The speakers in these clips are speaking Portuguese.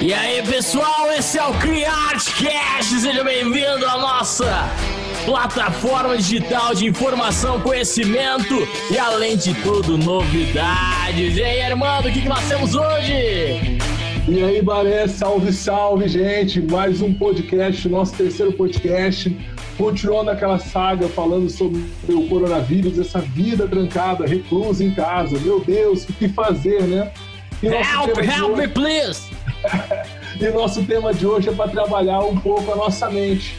E aí, pessoal, esse é o CriArtCast, seja bem-vindo à nossa plataforma digital de informação, conhecimento e, além de tudo, novidades. E aí, Armando, o que, que nós temos hoje? E aí, Baré, salve, salve, gente! Mais um podcast, nosso terceiro podcast. Continuando aquela saga falando sobre o coronavírus, essa vida trancada, reclusa em casa. Meu Deus, o que fazer, né? help, help hoje... me, please! e nosso tema de hoje é para trabalhar um pouco a nossa mente.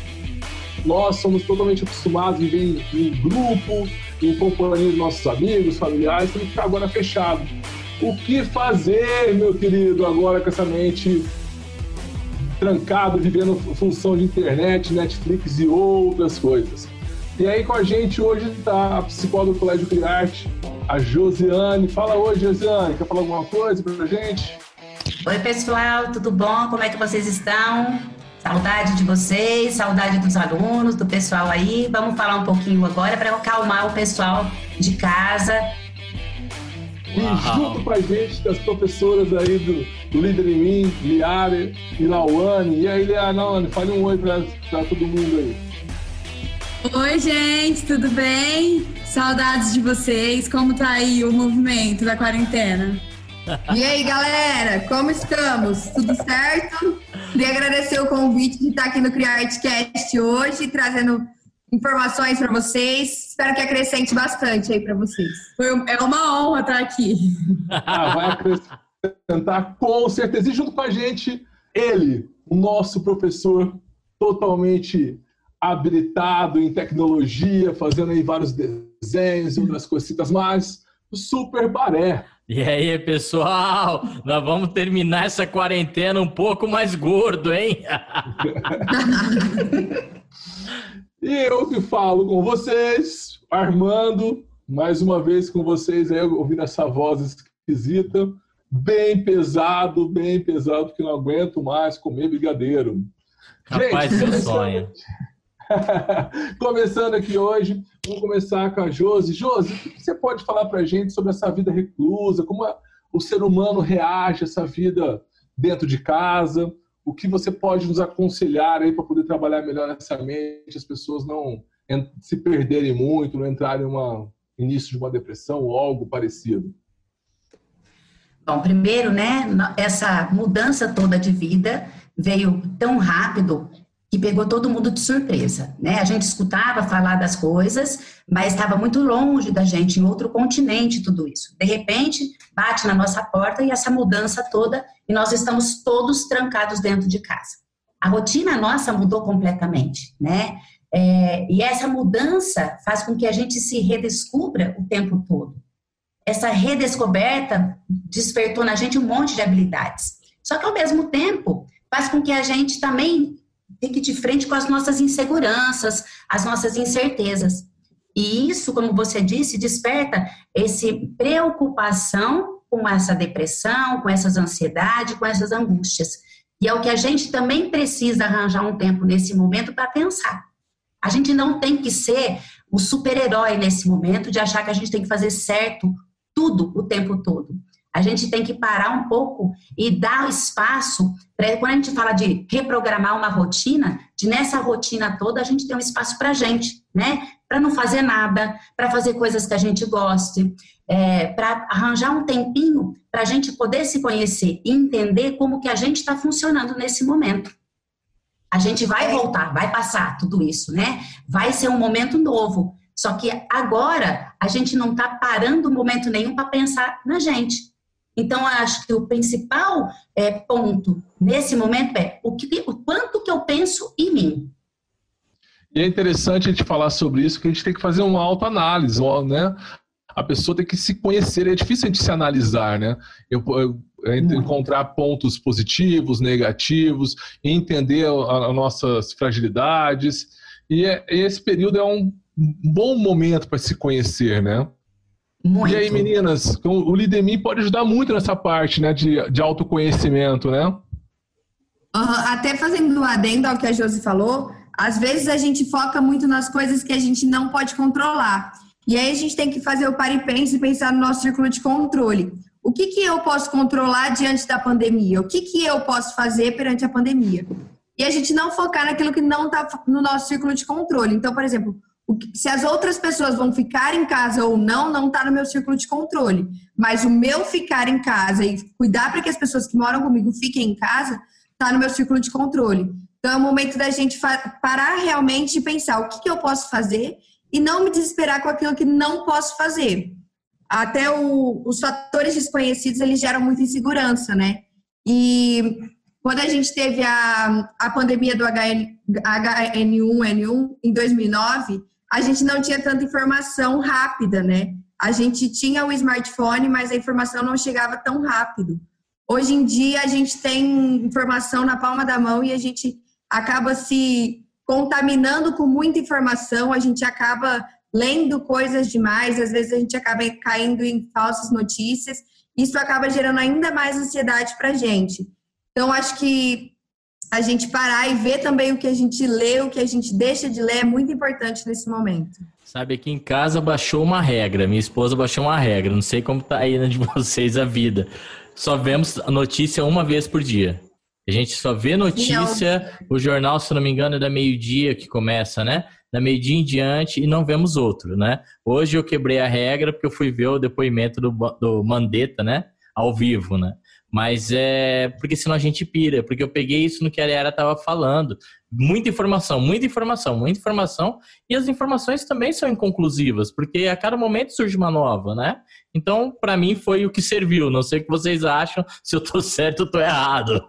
Nós somos totalmente acostumados a viver em, grupo, em companhia dos nossos amigos, familiares, temos que ficar agora fechado. O que fazer, meu querido, agora com essa mente trancado, vivendo função de internet, Netflix e outras coisas? E aí com a gente hoje está a psicóloga do Colégio Criarte, a Josiane. Fala oi, Josiane, quer falar alguma coisa pra gente? Oi, pessoal, tudo bom? Como é que vocês estão? Saudade de vocês, saudade dos alunos, do pessoal aí. Vamos falar um pouquinho agora para acalmar o pessoal de casa. E junto com a gente, as professoras aí do, do Líder em Mim, Liara e Lauane. E aí, Liane, fale um oi para todo mundo aí. Oi, gente, tudo bem? Saudades de vocês. Como tá aí o movimento da quarentena? E aí, galera, como estamos? Tudo certo? Queria agradecer o convite de estar aqui no CriArtCast hoje, trazendo informações para vocês. Espero que acrescente bastante aí para vocês. É uma honra estar aqui. Ah, vai acrescentar com certeza. E junto com a gente, ele, o nosso professor totalmente habilitado em tecnologia, fazendo aí vários desenhos e outras coisitas mais, o Super Baré. E aí, pessoal, nós vamos terminar essa quarentena um pouco mais gordo, hein? e eu que falo com vocês, Armando, mais uma vez com vocês aí, ouvindo essa voz esquisita, bem pesado, bem pesado, porque não aguento mais comer brigadeiro. Rapaz, Gente, seu sonho. Começando aqui hoje, vamos começar com a Josi. Josi, o que você pode falar para a gente sobre essa vida reclusa? Como o ser humano reage a essa vida dentro de casa? O que você pode nos aconselhar aí para poder trabalhar melhor nessa mente, as pessoas não se perderem muito, não entrarem no início de uma depressão ou algo parecido? Bom, primeiro, né, essa mudança toda de vida veio tão rápido que pegou todo mundo de surpresa, né? A gente escutava falar das coisas, mas estava muito longe da gente, em outro continente, tudo isso. De repente, bate na nossa porta e essa mudança toda, e nós estamos todos trancados dentro de casa. A rotina nossa mudou completamente, né? É, e essa mudança faz com que a gente se redescubra o tempo todo. Essa redescoberta despertou na gente um monte de habilidades. Só que, ao mesmo tempo, faz com que a gente também fique de frente com as nossas inseguranças, as nossas incertezas. E isso, como você disse, desperta esse preocupação com essa depressão, com essas ansiedades, com essas angústias. E é o que a gente também precisa arranjar um tempo nesse momento para pensar. A gente não tem que ser o super-herói nesse momento de achar que a gente tem que fazer certo tudo o tempo todo. A gente tem que parar um pouco e dar espaço para quando a gente fala de reprogramar uma rotina, de nessa rotina toda a gente ter um espaço para a gente, né? Para não fazer nada, para fazer coisas que a gente goste, é, para arranjar um tempinho para a gente poder se conhecer e entender como que a gente está funcionando nesse momento. A gente vai voltar, vai passar tudo isso, né? Vai ser um momento novo. Só que agora a gente não está parando momento nenhum para pensar na gente. Então, acho que o principal é, ponto nesse momento é o, que, o quanto que eu penso em mim. E é interessante a gente falar sobre isso, que a gente tem que fazer uma autoanálise, né? A pessoa tem que se conhecer, é difícil a gente se analisar, né? Eu, eu, eu encontrar pontos positivos, negativos, entender as nossas fragilidades. E é, esse período é um bom momento para se conhecer, né? Muito. E aí, meninas, o Lidemi pode ajudar muito nessa parte né, de, de autoconhecimento, né? Uhum. Até fazendo um adendo ao que a Josi falou, às vezes a gente foca muito nas coisas que a gente não pode controlar. E aí a gente tem que fazer o pare e pense e pensar no nosso círculo de controle. o que, que eu posso controlar diante da pandemia? O que, que eu posso fazer perante a pandemia? E a gente não focar naquilo que não está no nosso círculo de controle. Então, por exemplo, se as outras pessoas vão ficar em casa ou não, não está no meu círculo de controle. Mas o meu ficar em casa e cuidar para que as pessoas que moram comigo fiquem em casa, está no meu círculo de controle. Então é o momento da gente parar realmente e pensar o que, que eu posso fazer e não me desesperar com aquilo que não posso fazer. Até o, os fatores desconhecidos eles geram muita insegurança, né? E quando a gente teve a, a pandemia do HN, HN1N1 em 2009, a gente não tinha tanta informação rápida, né? A gente tinha o smartphone, mas a informação não chegava tão rápido. Hoje em dia, a gente tem informação na palma da mão e a gente acaba se contaminando com muita informação, a gente acaba lendo coisas demais, às vezes a gente acaba caindo em falsas notícias, isso acaba gerando ainda mais ansiedade para a gente. Então, acho que a gente parar e ver também o que a gente lê, o que a gente deixa de ler é muito importante nesse momento. Sabe, aqui em casa baixou uma regra, minha esposa baixou uma regra, não sei como tá aí de vocês a vida. Só vemos a notícia uma vez por dia. A gente só vê notícia, o jornal, se não me engano, é da meio-dia que começa, né? Da meio-dia em diante e não vemos outro, né? Hoje eu quebrei a regra porque eu fui ver o depoimento do, do Mandetta, né? Ao vivo, né? Mas é porque senão a gente pira, porque eu peguei isso no que a Ariara estava falando. Muita informação, muita informação, muita informação, e as informações também são inconclusivas, porque a cada momento surge uma nova, né? Então, para mim, foi o que serviu. Não sei o que vocês acham, se eu estou certo ou estou errado.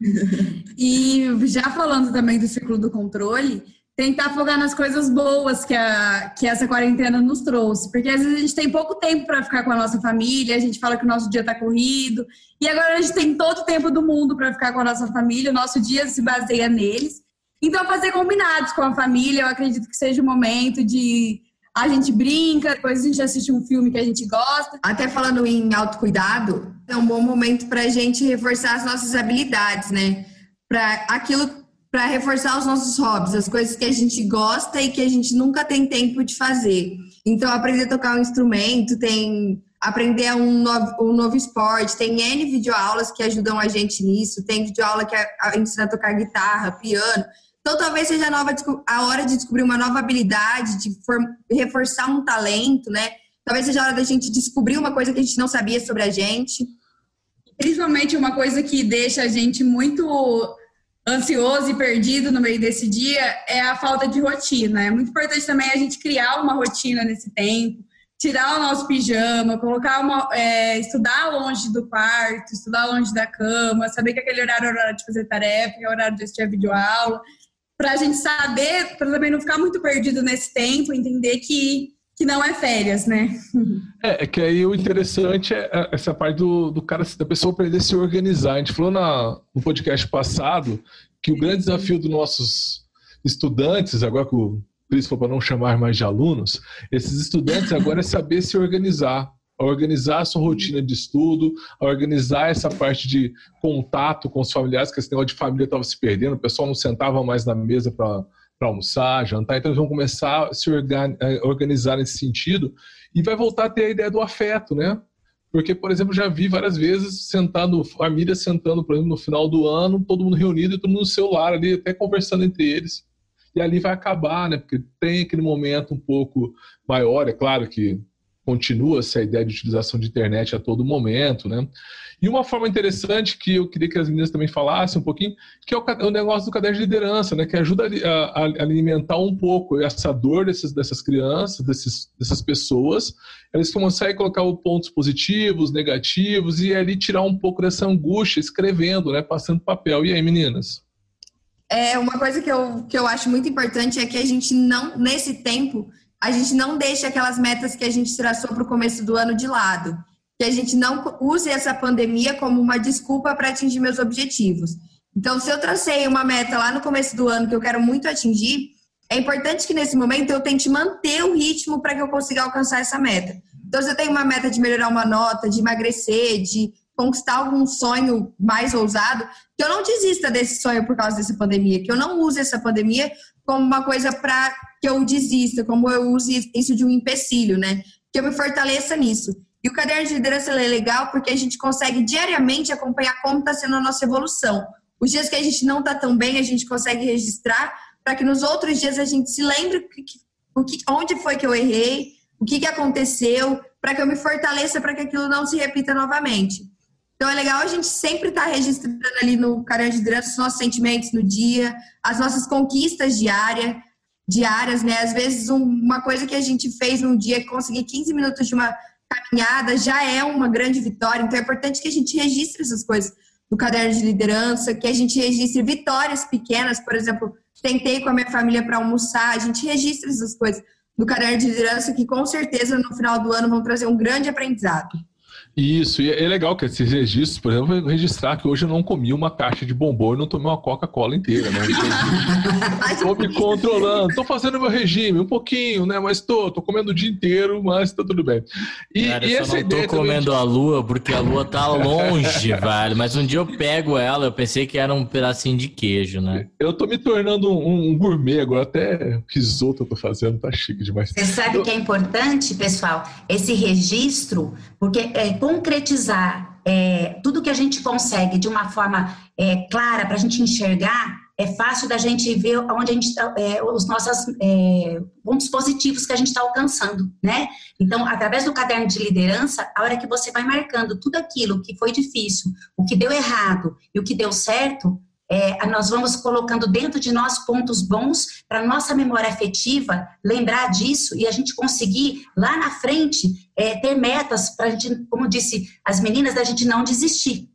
e já falando também do ciclo do controle, tentar focar nas coisas boas que, a, que essa quarentena nos trouxe. Porque às vezes a gente tem pouco tempo para ficar com a nossa família, a gente fala que o nosso dia está corrido, e agora a gente tem todo o tempo do mundo para ficar com a nossa família, o nosso dia se baseia neles. Então, fazer combinados com a família, eu acredito que seja o momento de a gente brinca, depois a gente assiste um filme que a gente gosta. Até falando em autocuidado, é um bom momento para a gente reforçar as nossas habilidades, né? Para aquilo para reforçar os nossos hobbies, as coisas que a gente gosta e que a gente nunca tem tempo de fazer. Então, aprender a tocar um instrumento, tem aprender um novo, um novo esporte, tem N videoaulas que ajudam a gente nisso, tem videoaula que ensina a tocar guitarra, piano. Então, talvez seja a, nova, a hora de descobrir uma nova habilidade, de for, reforçar um talento, né? Talvez seja a hora da gente descobrir uma coisa que a gente não sabia sobre a gente. Principalmente uma coisa que deixa a gente muito ansioso e perdido no meio desse dia é a falta de rotina. É muito importante também a gente criar uma rotina nesse tempo, tirar o nosso pijama, colocar uma, é, estudar longe do quarto, estudar longe da cama, saber que aquele horário é horário de fazer tarefa, é horário de assistir a videoaula, para a gente saber, para também não ficar muito perdido nesse tempo, entender que que não é férias, né? É, é que aí o interessante é, é essa parte do, do cara, da pessoa aprender a se organizar. A gente falou na, no podcast passado que o grande desafio dos nossos estudantes, agora que o Cris falou para não chamar mais de alunos, esses estudantes agora é saber se organizar, organizar a sua rotina de estudo, organizar essa parte de contato com os familiares, que esse negócio de família estava se perdendo, o pessoal não sentava mais na mesa para para almoçar, jantar, então eles vão começar a se organizar nesse sentido e vai voltar a ter a ideia do afeto, né? Porque, por exemplo, já vi várias vezes sentando, família sentando, por exemplo, no final do ano, todo mundo reunido e todo mundo no celular ali, até conversando entre eles. E ali vai acabar, né? Porque tem aquele momento um pouco maior, é claro que continua essa ideia de utilização de internet a todo momento, né? E uma forma interessante que eu queria que as meninas também falassem um pouquinho, que é o, o negócio do caderno de liderança, né? Que ajuda a, a, alimentar um pouco essa dor desses, dessas crianças, desses, dessas pessoas. Eles conseguem colocar pontos positivos, negativos e ali tirar um pouco dessa angústia escrevendo, né? Passando papel. E aí, meninas? É, uma coisa que eu, que eu acho muito importante é que a gente não, nesse tempo, a gente não deixe aquelas metas que a gente traçou para o começo do ano de lado. Que a gente não use essa pandemia como uma desculpa para atingir meus objetivos. Então, se eu tracei uma meta lá no começo do ano que eu quero muito atingir, é importante que nesse momento eu tente manter o ritmo para que eu consiga alcançar essa meta. Então, se eu tenho uma meta de melhorar uma nota, de emagrecer, de conquistar algum sonho mais ousado, que eu não desista desse sonho por causa dessa pandemia, que eu não use essa pandemia como uma coisa para que eu desista, como eu use isso de um empecilho, né? Que eu me fortaleça nisso. E o caderno de liderança é legal porque a gente consegue diariamente acompanhar como está sendo a nossa evolução. Os dias que a gente não está tão bem, a gente consegue registrar para que nos outros dias a gente se lembre o que, onde foi que eu errei, o que, que aconteceu, para que eu me fortaleça para que aquilo não se repita novamente. Então é legal a gente sempre estar tá registrando ali no caderno de liderança os nossos sentimentos no dia, as nossas conquistas diárias, diárias, né? Às vezes uma coisa que a gente fez num dia, conseguir 15 minutos de uma caminhada já é uma grande vitória. Então é importante que a gente registre essas coisas no caderno de liderança, que a gente registre vitórias pequenas, por exemplo, tentei com a minha família para almoçar, a gente registra essas coisas no caderno de liderança que com certeza no final do ano vão trazer um grande aprendizado. Isso, e é legal que esses registros, por exemplo, registrar que hoje eu não comi uma caixa de bombom e não tomei uma Coca-Cola inteira, né? Estou me controlando, estou fazendo meu regime, um pouquinho, né? Mas estou, estou comendo o dia inteiro, mas está tudo bem. E, Cara, e eu só não estou comendo de... a lua porque a lua tá longe, velho. Mas um dia eu pego ela, eu pensei que era um pedacinho de queijo, né? Eu estou me tornando um, um, gourmet agora, até risoto eu tô fazendo, tá chique demais. Você sabe o que é importante, pessoal? Esse registro, porque é, concretizar é, tudo que a gente consegue de uma forma é, clara para a gente enxergar, é fácil da gente ver onde a gente tá, é, os nossos é, pontos positivos que a gente está alcançando, né? Então, através do caderno de liderança, a hora que você vai marcando tudo aquilo que foi difícil, o que deu errado e o que deu certo, é, nós vamos colocando dentro de nós pontos bons para nossa memória afetiva lembrar disso e a gente conseguir lá na frente é, ter metas para a gente, como disse as meninas, da gente não desistir.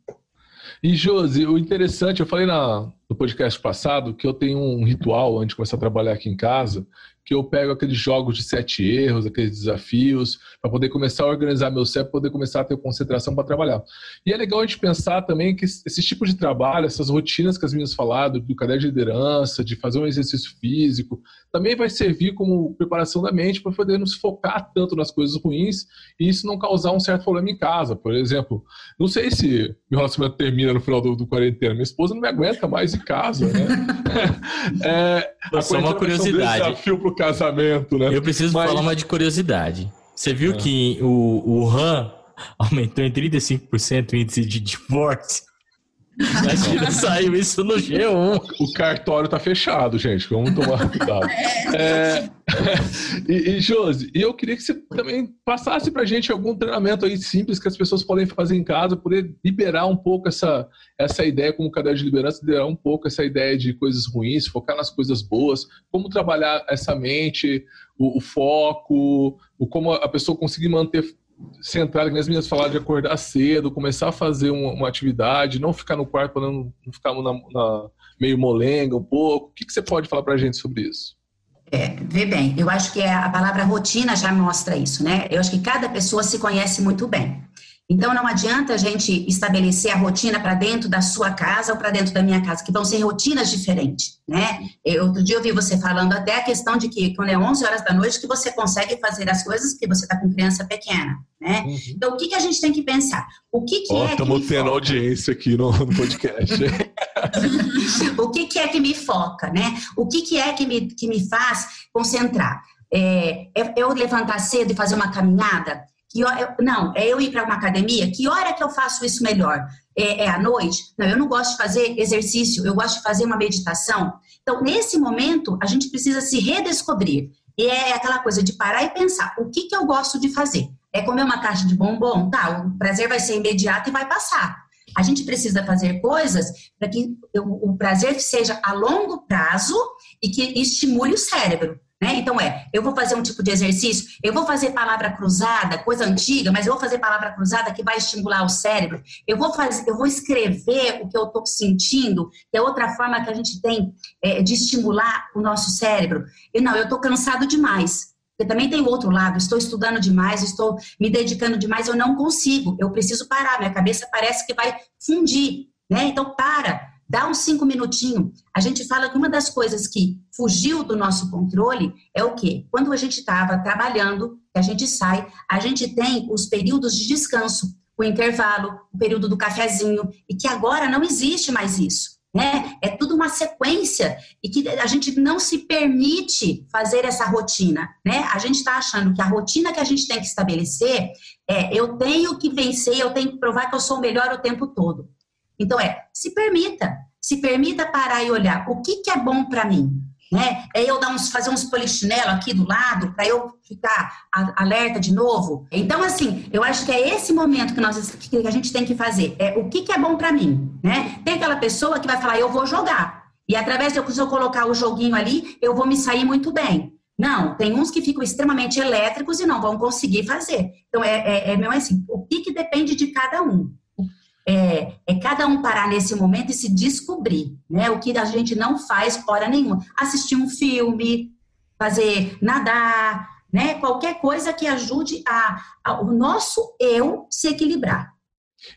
E Josi, o interessante, eu falei na, no podcast passado que eu tenho um ritual antes de começar a trabalhar aqui em casa, que eu pego aqueles jogos de sete erros, aqueles desafios, para poder começar a organizar meu cérebro, poder começar a ter concentração para trabalhar. E é legal a gente pensar também que esse tipo de trabalho, essas rotinas que as meninas falaram, do caderno de liderança, de fazer um exercício físico, também vai servir como preparação da mente para poder não se focar tanto nas coisas ruins e isso não causar um certo problema em casa. Por exemplo, não sei se meu relacionamento termina no final do, do quarentena, minha esposa não me aguenta mais em casa, né? é, Só uma curiosidade. Desafio pro casamento, né? Eu preciso Mas... falar uma de curiosidade. Você viu é. que o, o RAM aumentou em 35% o índice de divórcio? Imagina, saiu isso no G1. O cartório tá fechado, gente. Vamos tomar cuidado. É, e, e Josi, eu queria que você também passasse pra gente algum treinamento aí simples que as pessoas podem fazer em casa, poder liberar um pouco essa, essa ideia, como cadeia de liderança, liberar um pouco essa ideia de coisas ruins, focar nas coisas boas, como trabalhar essa mente, o, o foco, o como a pessoa conseguir manter centrada, que as meninas falaram de acordar cedo, começar a fazer uma, uma atividade, não ficar no quarto para não, não ficar na, na, meio molenga um pouco. O que, que você pode falar para a gente sobre isso? É, vê bem, eu acho que a palavra rotina já mostra isso, né? Eu acho que cada pessoa se conhece muito bem. Então, não adianta a gente estabelecer a rotina para dentro da sua casa ou para dentro da minha casa, que vão ser rotinas diferentes, né? Eu, outro dia eu ouvi você falando até a questão de que quando é 11 horas da noite que você consegue fazer as coisas porque você está com criança pequena, né? Uhum. Então, o que, que a gente tem que pensar? O que, que oh, é Estamos tendo foca? audiência aqui no, no podcast. o que, que é que me foca, né? O que, que é que me, que me faz concentrar? É, é eu levantar cedo e fazer uma caminhada? Que, não, é eu ir para uma academia? Que hora que eu faço isso melhor? É, é à noite? Não, eu não gosto de fazer exercício, eu gosto de fazer uma meditação. Então, nesse momento, a gente precisa se redescobrir. E é aquela coisa de parar e pensar: o que, que eu gosto de fazer? É comer uma caixa de bombom? Tá, o prazer vai ser imediato e vai passar. A gente precisa fazer coisas para que o prazer seja a longo prazo e que estimule o cérebro. Né? Então é, eu vou fazer um tipo de exercício, eu vou fazer palavra cruzada, coisa antiga, mas eu vou fazer palavra cruzada que vai estimular o cérebro. Eu vou fazer, eu vou escrever o que eu estou sentindo, que é outra forma que a gente tem é, de estimular o nosso cérebro. E não, eu estou cansado demais. Eu também tem o outro lado, estou estudando demais, estou me dedicando demais, eu não consigo, eu preciso parar, minha cabeça parece que vai fundir, né? Então para Dá uns cinco minutinhos. A gente fala que uma das coisas que fugiu do nosso controle é o quê? Quando a gente estava trabalhando, a gente sai, a gente tem os períodos de descanso, o intervalo, o período do cafezinho, e que agora não existe mais isso. né? É tudo uma sequência e que a gente não se permite fazer essa rotina, né? A gente está achando que a rotina que a gente tem que estabelecer é eu tenho que vencer, eu tenho que provar que eu sou melhor o tempo todo. Então é, se permita, se permita parar e olhar o que, que é bom para mim, né? É eu dar uns, fazer uns polichinelo aqui do lado para eu ficar alerta de novo. Então, assim, eu acho que é esse momento que, nós, que a gente tem que fazer. É o que, que é bom para mim, né? Tem aquela pessoa que vai falar, eu vou jogar. E através de eu colocar o joguinho ali, eu vou me sair muito bem. Não, tem uns que ficam extremamente elétricos e não vão conseguir fazer. Então, é, é, é mesmo assim, o que, que depende de cada um é, é, cada um parar nesse momento e se descobrir, né? O que a gente não faz hora nenhuma. Assistir um filme, fazer nadar, né? Qualquer coisa que ajude a, a o nosso eu se equilibrar.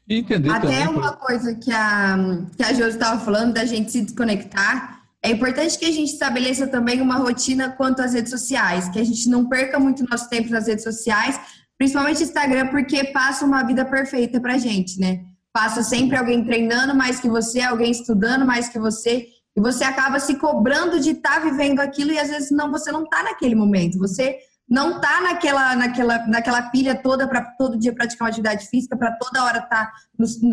Entender Até também, uma coisa que a, que a Josi estava falando, da gente se desconectar, é importante que a gente estabeleça também uma rotina quanto às redes sociais, que a gente não perca muito nosso tempo nas redes sociais, principalmente Instagram, porque passa uma vida perfeita pra gente, né? Passa sempre alguém treinando mais que você, alguém estudando mais que você, e você acaba se cobrando de estar tá vivendo aquilo e às vezes não você não está naquele momento, você não está naquela, naquela, naquela pilha toda para todo dia praticar uma atividade física, para toda hora estar tá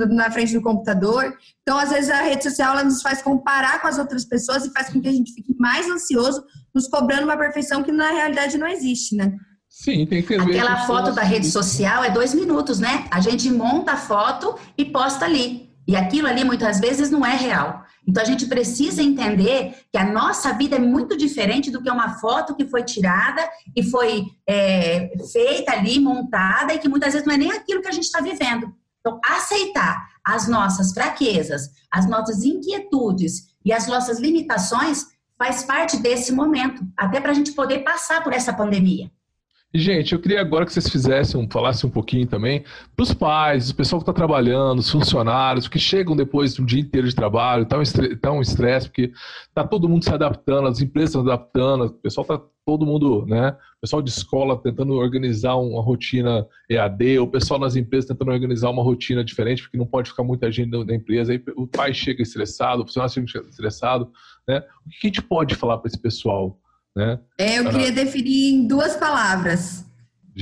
na frente do computador. Então, às vezes, a rede social ela nos faz comparar com as outras pessoas e faz com que a gente fique mais ansioso, nos cobrando uma perfeição que na realidade não existe, né? Sim, tem que ver. Aquela foto da rede social é dois minutos, né? A gente monta a foto e posta ali. E aquilo ali muitas vezes não é real. Então a gente precisa entender que a nossa vida é muito diferente do que uma foto que foi tirada e foi é, feita ali, montada, e que muitas vezes não é nem aquilo que a gente está vivendo. Então, aceitar as nossas fraquezas, as nossas inquietudes e as nossas limitações faz parte desse momento, até para a gente poder passar por essa pandemia. Gente, eu queria agora que vocês fizessem, falassem um pouquinho também para os pais, o pessoal que está trabalhando, os funcionários que chegam depois de um dia inteiro de trabalho, tão estresse, porque está todo mundo se adaptando, as empresas adaptando, o pessoal está todo mundo, né? O pessoal de escola tentando organizar uma rotina EAD, o pessoal nas empresas tentando organizar uma rotina diferente, porque não pode ficar muita gente na empresa. Aí o pai chega estressado, o funcionário chega estressado, né? O que a gente pode falar para esse pessoal? Né? É, eu queria definir em duas palavras: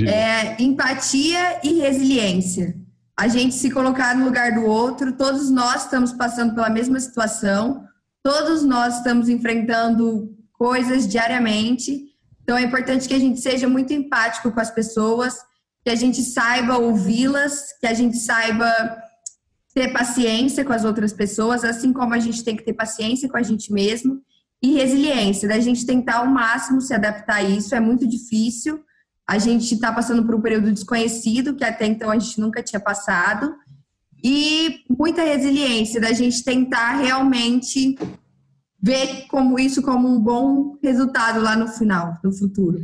é, empatia e resiliência. A gente se colocar no lugar do outro, todos nós estamos passando pela mesma situação, todos nós estamos enfrentando coisas diariamente. Então é importante que a gente seja muito empático com as pessoas, que a gente saiba ouvi-las, que a gente saiba ter paciência com as outras pessoas, assim como a gente tem que ter paciência com a gente mesmo e resiliência, da gente tentar ao máximo se adaptar a isso, é muito difícil. A gente está passando por um período desconhecido, que até então a gente nunca tinha passado, e muita resiliência, da gente tentar realmente ver como isso como um bom resultado lá no final, no futuro.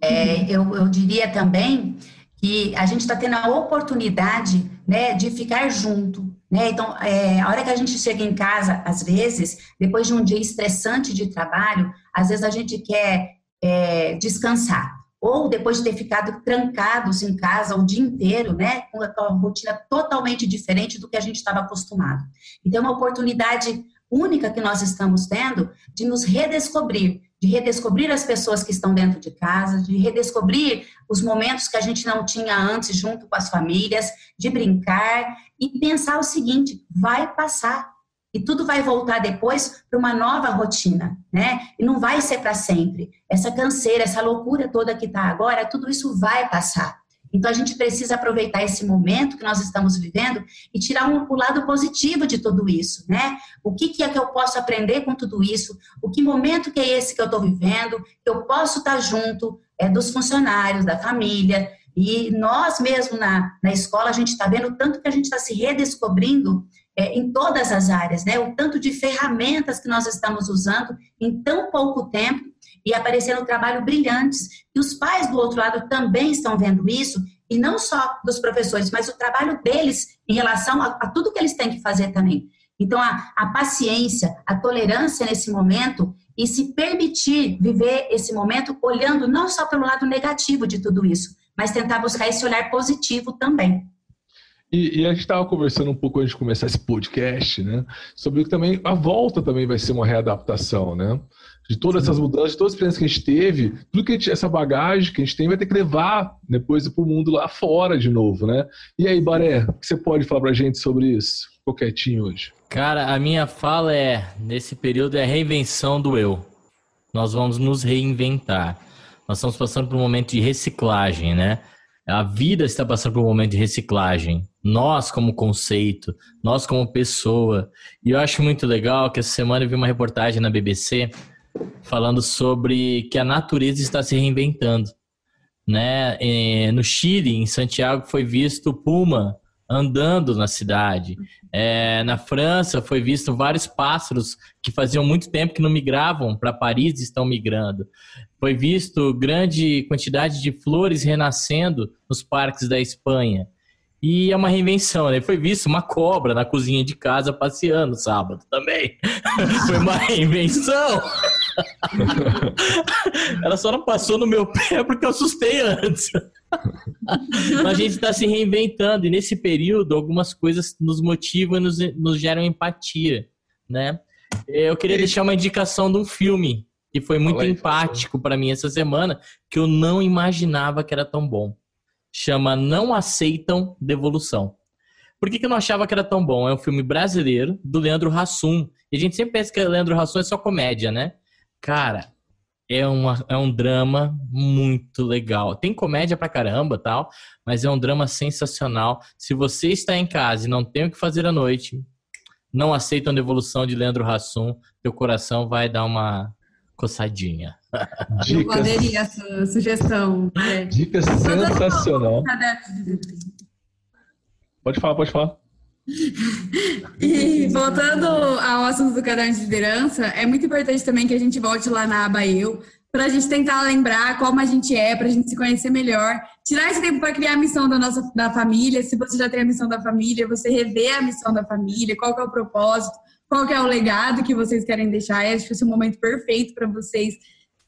É, eu, eu diria também que a gente está tendo a oportunidade né, de ficar junto, né? Então, é, a hora que a gente chega em casa, às vezes, depois de um dia estressante de trabalho, às vezes a gente quer é, descansar. Ou depois de ter ficado trancados em casa o dia inteiro, né? Com uma rotina totalmente diferente do que a gente estava acostumado. Então, é uma oportunidade única que nós estamos tendo de nos redescobrir, de redescobrir as pessoas que estão dentro de casa, de redescobrir os momentos que a gente não tinha antes junto com as famílias, de brincar e pensar o seguinte: vai passar. E tudo vai voltar depois para uma nova rotina, né? E não vai ser para sempre. Essa canseira, essa loucura toda que está agora, tudo isso vai passar. Então a gente precisa aproveitar esse momento que nós estamos vivendo e tirar um, o lado positivo de tudo isso, né? O que, que, é que eu posso aprender com tudo isso? O que momento que é esse que eu estou vivendo? Eu posso estar junto é, dos funcionários, da família. E nós mesmo na, na escola a gente está vendo tanto que a gente está se redescobrindo é, em todas as áreas, né? O tanto de ferramentas que nós estamos usando em tão pouco tempo e apareceram trabalho brilhantes. E os pais do outro lado também estão vendo isso, e não só dos professores, mas o trabalho deles em relação a, a tudo que eles têm que fazer também. Então, a, a paciência, a tolerância nesse momento e se permitir viver esse momento olhando não só pelo lado negativo de tudo isso, mas tentar buscar esse olhar positivo também. E, e, a gente estava conversando um pouco antes de começar esse podcast, né? Sobre também a volta também vai ser uma readaptação, né? De todas essas mudanças, de todas as experiências que a gente teve, tudo que gente, essa bagagem que a gente tem vai ter que levar depois para o mundo lá fora de novo, né? E aí, Baré, o que você pode falar para a gente sobre isso? Ficou quietinho hoje. Cara, a minha fala é: nesse período é a reinvenção do eu. Nós vamos nos reinventar. Nós estamos passando por um momento de reciclagem, né? A vida está passando por um momento de reciclagem. Nós, como conceito, nós, como pessoa. E eu acho muito legal que essa semana eu vi uma reportagem na BBC falando sobre que a natureza está se reinventando. Né? No Chile, em Santiago, foi visto puma andando na cidade. É, na França foi visto vários pássaros que faziam muito tempo que não migravam para Paris e estão migrando. Foi visto grande quantidade de flores renascendo nos parques da Espanha. E é uma reinvenção, né? Foi visto uma cobra na cozinha de casa passeando sábado também. Foi uma reinvenção. Ela só não passou no meu pé porque eu assustei antes. Mas a gente está se reinventando e nesse período algumas coisas nos motivam e nos, nos geram empatia, né? Eu queria deixar uma indicação de um filme que foi muito empático para mim essa semana, que eu não imaginava que era tão bom. Chama Não Aceitam Devolução. Por que, que eu não achava que era tão bom? É um filme brasileiro, do Leandro Hassum. E a gente sempre pensa que Leandro Hassum é só comédia, né? Cara, é, uma, é um drama muito legal. Tem comédia pra caramba tal, mas é um drama sensacional. Se você está em casa e não tem o que fazer à noite, não aceitam devolução de Leandro Hassum, teu coração vai dar uma coçadinha. Dicas. Eu poderia essa sugestão. É. Dicas sensacional. Pode falar, pode falar. E voltando ao assunto do caderno de liderança, é muito importante também que a gente volte lá na aba Eu, para a gente tentar lembrar como a gente é, para a gente se conhecer melhor. Tirar esse tempo para criar a missão da nossa da família. Se você já tem a missão da família, você rever a missão da família, qual é o propósito, qual é o legado que vocês querem deixar. Eu acho que esse é o momento perfeito para vocês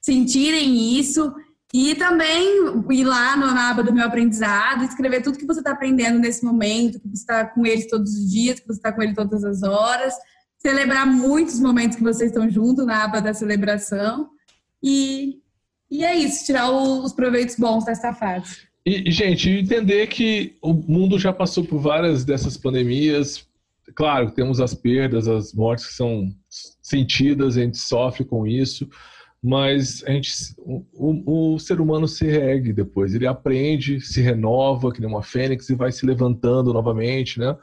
sentirem isso e também ir lá na aba do meu aprendizado, escrever tudo que você está aprendendo nesse momento, que você está com eles todos os dias, que você está com ele todas as horas. Celebrar muitos momentos que vocês estão juntos na aba da celebração. E, e é isso, tirar os proveitos bons dessa fase. E, gente, entender que o mundo já passou por várias dessas pandemias. Claro, temos as perdas, as mortes que são sentidas, a gente sofre com isso mas a gente, o, o, ser humano se reergue depois, ele aprende, se renova, que nem uma fênix, e vai se levantando novamente, né?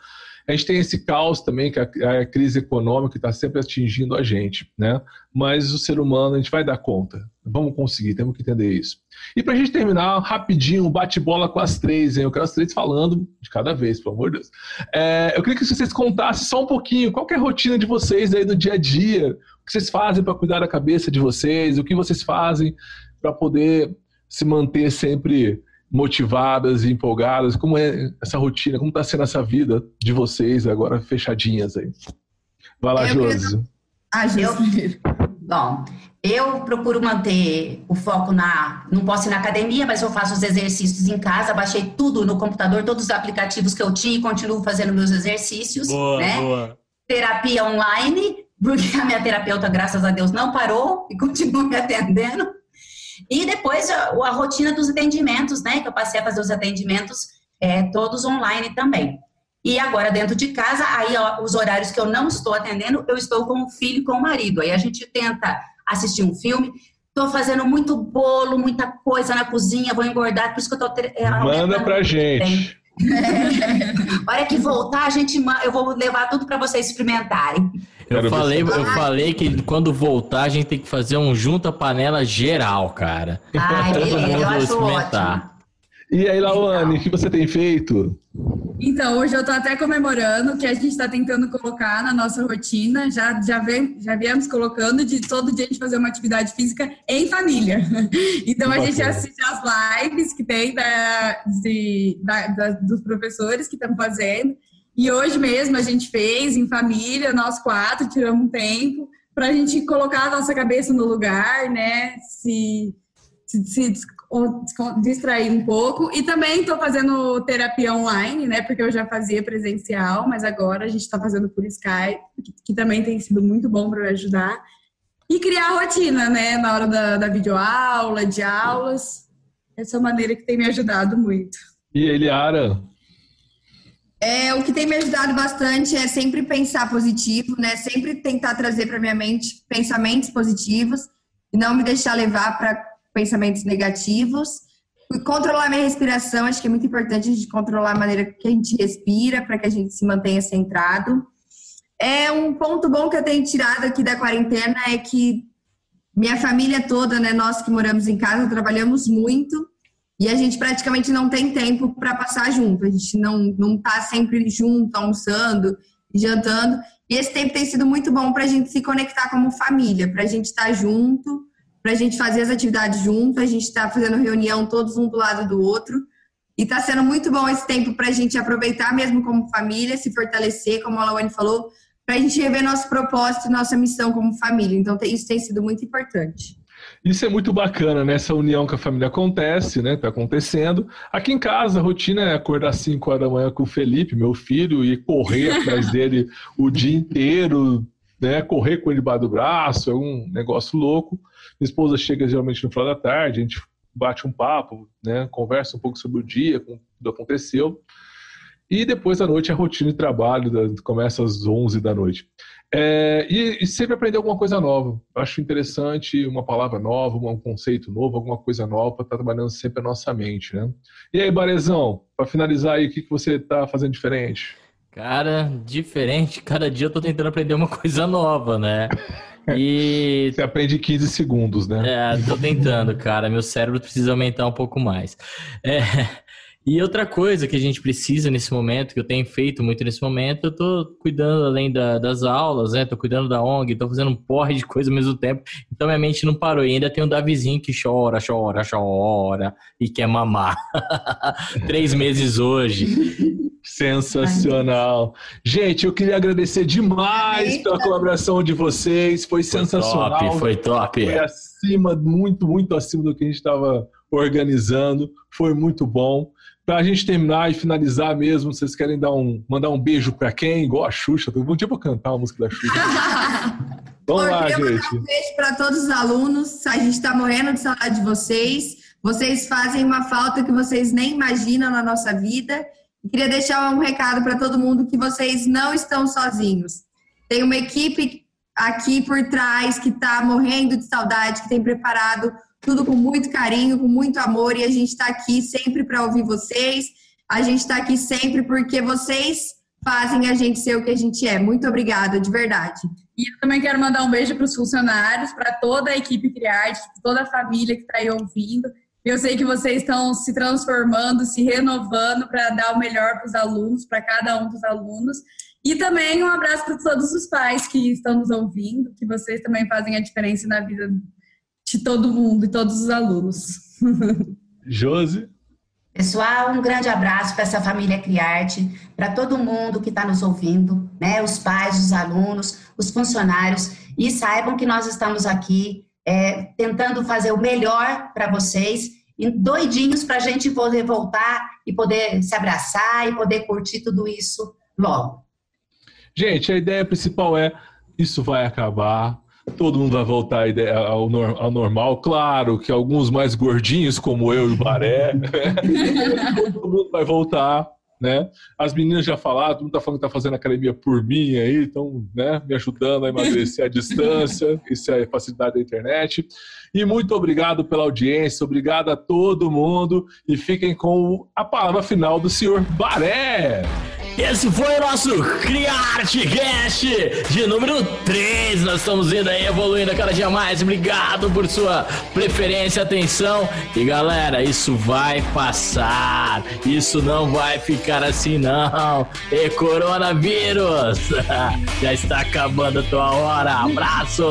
A gente tem esse caos também, que a, a crise econômica está sempre atingindo a gente, né? Mas o ser humano, a gente vai dar conta. Vamos conseguir, temos que entender isso. E para a gente terminar, rapidinho, bate-bola com as três, hein? Eu quero as três falando de cada vez, pelo amor de Deus. É, eu queria que vocês contassem só um pouquinho qual é a rotina de vocês aí do dia a dia, que vocês fazem para cuidar da cabeça de vocês, o que vocês fazem para poder se manter sempre motivadas e empolgadas? Como é essa rotina? Como está sendo essa vida de vocês agora fechadinhas aí? Vai lá, Josi. Ah, eu... Bom, eu procuro manter o foco na. Não posso ir na academia, mas eu faço os exercícios em casa. Baixei tudo no computador, todos os aplicativos que eu tinha e continuo fazendo meus exercícios. Boa, né? boa. Terapia online, porque a minha terapeuta, graças a Deus, não parou e continua me atendendo. E depois a, a rotina dos atendimentos, né? Que eu passei a fazer os atendimentos é, todos online também. E agora, dentro de casa, aí ó, os horários que eu não estou atendendo, eu estou com o filho e com o marido. Aí a gente tenta assistir um filme. Estou fazendo muito bolo, muita coisa na cozinha, vou engordar, por isso que eu estou. É, Manda pra gente. É. Hora que voltar, a gente, eu vou levar tudo para vocês experimentarem. Eu falei, eu falei que quando voltar a gente tem que fazer um junta panela geral, cara. Ai, beleza, eu acho experimentar. ótimo. E aí, Lawane, o que você tem feito? Então, hoje eu estou até comemorando que a gente está tentando colocar na nossa rotina, já, já, vem, já viemos colocando de todo dia a gente fazer uma atividade física em família. Então, a gente assiste as lives que tem da, de, da, da, dos professores que estão fazendo. E hoje mesmo a gente fez em família, nós quatro, tiramos um tempo para a gente colocar a nossa cabeça no lugar, né? Se se, se distrair um pouco. E também estou fazendo terapia online, né? Porque eu já fazia presencial, mas agora a gente está fazendo por Skype, que, que, também tem sido muito bom para me ajudar. E criar rotina, né? Na hora da, da videoaula, de aulas. Essa é uma maneira que tem me ajudado muito. E Eliara? É, o que tem me ajudado bastante é sempre pensar positivo, né? Sempre tentar trazer para minha mente pensamentos positivos e não me deixar levar para pensamentos negativos. Controlar minha respiração, acho que é muito importante a gente controlar a maneira que a gente respira para que a gente se mantenha centrado. É um ponto bom que eu tenho tirado aqui da quarentena é que minha família toda, né, nós que moramos em casa, trabalhamos muito e a gente praticamente não tem tempo para passar junto. A gente não não tá sempre junto, almoçando, jantando. E esse tempo tem sido muito bom para a gente se conectar como família, para a gente estar tá junto para a gente fazer as atividades junto. A gente está fazendo reunião todos um do lado do outro. E está sendo muito bom esse tempo para a gente aproveitar mesmo como família, se fortalecer, como a Lawane falou, para a gente rever nosso propósito, nossa missão como família. Então, isso tem sido muito importante. Isso é muito bacana, né? Essa união que a família acontece, né? Tá acontecendo. Aqui em casa, a rotina é acordar às 5 horas da manhã com o Felipe, meu filho, e correr atrás dele o dia inteiro, né? Correr com ele debaixo do braço, é um negócio louco. Minha esposa chega geralmente no final da tarde, a gente bate um papo, né? Conversa um pouco sobre o dia, como tudo aconteceu. E depois da noite a rotina de trabalho começa às 11 da noite. É, e, e, sempre aprender alguma coisa nova. Eu acho interessante uma palavra nova, um conceito novo, alguma coisa nova para estar tá trabalhando sempre a nossa mente, né? E aí, Barezão, para finalizar aí, o que, que você está fazendo diferente? Cara, diferente. Cada dia eu tô tentando aprender uma coisa nova, né? E... Você aprende 15 segundos, né? É, tô tentando, cara. Meu cérebro precisa aumentar um pouco mais. É... E outra coisa que a gente precisa nesse momento, que eu tenho feito muito nesse momento, eu tô cuidando além da, das aulas, né? Tô cuidando da ONG, tô fazendo um porre de coisa ao mesmo tempo. Então minha mente não parou. E ainda tem o Davizinho que chora, chora, chora e quer mamar. Três meses hoje. Sensacional. Gente, eu queria agradecer demais pela colaboração de vocês. Foi, foi sensacional. Top, foi top. Foi acima, muito, muito acima do que a gente estava organizando. Foi muito bom. Para a gente terminar e finalizar mesmo, vocês querem dar um, mandar um beijo para quem? Igual a Xuxa. Um dia para cantar a música da Xuxa. Vamos Pô, lá, gente. Um beijo para todos os alunos. A gente está morrendo de saudade de vocês. Vocês fazem uma falta que vocês nem imaginam na nossa vida. E queria deixar um recado para todo mundo que vocês não estão sozinhos. Tem uma equipe aqui por trás que está morrendo de saudade, que tem preparado tudo com muito carinho, com muito amor, e a gente está aqui sempre para ouvir vocês. A gente está aqui sempre porque vocês fazem a gente ser o que a gente é. Muito obrigada, de verdade. E eu também quero mandar um beijo para os funcionários, para toda a equipe Criarte, toda a família que está aí ouvindo. Eu sei que vocês estão se transformando, se renovando para dar o melhor para os alunos, para cada um dos alunos. E também um abraço para todos os pais que estão nos ouvindo, que vocês também fazem a diferença na vida de todo mundo e todos os alunos. Josi? Pessoal, um grande abraço para essa família Criarte, para todo mundo que está nos ouvindo, né? Os pais, os alunos, os funcionários, e saibam que nós estamos aqui é, tentando fazer o melhor para vocês e doidinhos para a gente poder voltar e poder se abraçar e poder curtir tudo isso logo. Gente, a ideia principal é isso vai acabar, todo mundo vai voltar ao, ao normal. Claro que alguns mais gordinhos, como eu e o Baré, todo mundo vai voltar. Né? As meninas já falaram, todo mundo tá falando que tá fazendo academia por mim aí, estão né, me ajudando a emagrecer à distância, isso é facilidade da internet. E muito obrigado pela audiência, obrigado a todo mundo e fiquem com a palavra final do senhor Baré. Esse foi o nosso CriArteCast de número 3. Nós estamos indo aí evoluindo cada dia mais. Obrigado por sua preferência, atenção. E galera, isso vai passar. Isso não vai ficar assim, não. E coronavírus, já está acabando a tua hora. Abraço!